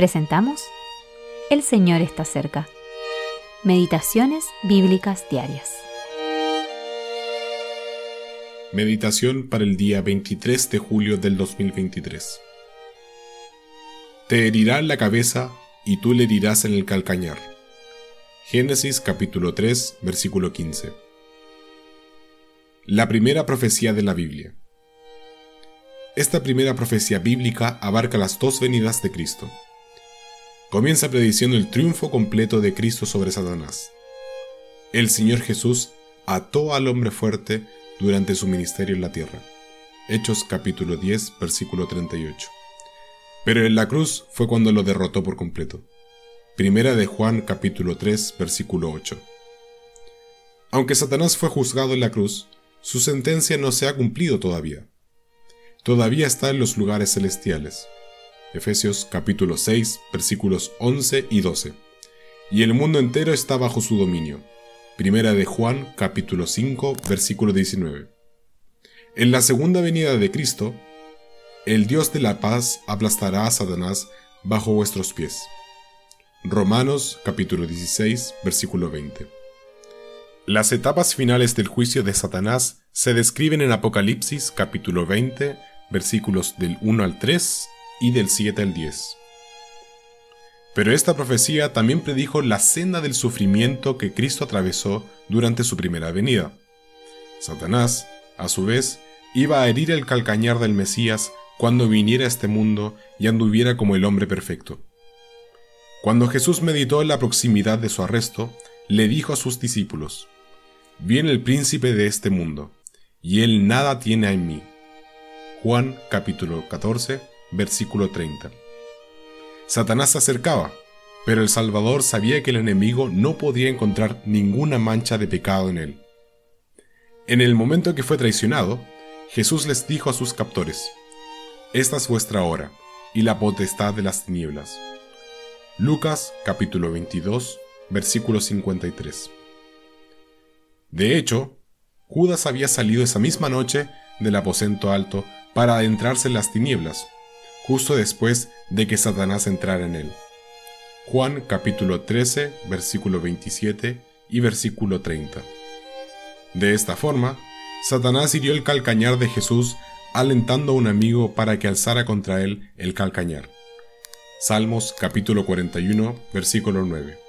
Presentamos El Señor está cerca. Meditaciones Bíblicas Diarias. Meditación para el día 23 de julio del 2023. Te herirá la cabeza y tú le herirás en el calcañar. Génesis capítulo 3, versículo 15. La primera profecía de la Biblia. Esta primera profecía bíblica abarca las dos venidas de Cristo. Comienza prediciendo el triunfo completo de Cristo sobre Satanás. El Señor Jesús ató al hombre fuerte durante su ministerio en la tierra. Hechos capítulo 10, versículo 38. Pero en la cruz fue cuando lo derrotó por completo. Primera de Juan capítulo 3, versículo 8. Aunque Satanás fue juzgado en la cruz, su sentencia no se ha cumplido todavía. Todavía está en los lugares celestiales. Efesios capítulo 6, versículos 11 y 12. Y el mundo entero está bajo su dominio. Primera de Juan capítulo 5, versículo 19. En la segunda venida de Cristo, el Dios de la paz aplastará a Satanás bajo vuestros pies. Romanos capítulo 16, versículo 20. Las etapas finales del juicio de Satanás se describen en Apocalipsis capítulo 20, versículos del 1 al 3 y del 7 al 10. Pero esta profecía también predijo la senda del sufrimiento que Cristo atravesó durante su primera venida. Satanás, a su vez, iba a herir el calcañar del Mesías cuando viniera a este mundo y anduviera como el hombre perfecto. Cuando Jesús meditó en la proximidad de su arresto, le dijo a sus discípulos, Viene el príncipe de este mundo, y él nada tiene en mí. Juan capítulo 14, versículo 30. Satanás se acercaba, pero el Salvador sabía que el enemigo no podía encontrar ninguna mancha de pecado en él. En el momento que fue traicionado, Jesús les dijo a sus captores, Esta es vuestra hora y la potestad de las tinieblas. Lucas capítulo 22, versículo 53. De hecho, Judas había salido esa misma noche del aposento alto para adentrarse en las tinieblas, justo después de que Satanás entrara en él. Juan capítulo 13, versículo 27 y versículo 30. De esta forma, Satanás hirió el calcañar de Jesús alentando a un amigo para que alzara contra él el calcañar. Salmos capítulo 41, versículo 9.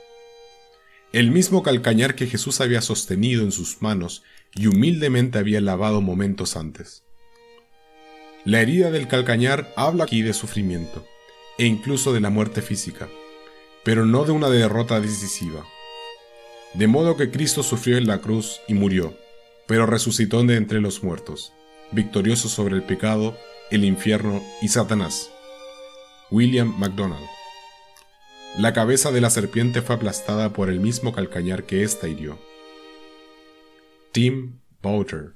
El mismo calcañar que Jesús había sostenido en sus manos y humildemente había lavado momentos antes. La herida del calcañar habla aquí de sufrimiento, e incluso de la muerte física, pero no de una derrota decisiva. De modo que Cristo sufrió en la cruz y murió, pero resucitó de entre los muertos, victorioso sobre el pecado, el infierno y Satanás. William MacDonald. La cabeza de la serpiente fue aplastada por el mismo calcañar que ésta hirió. Tim Bouter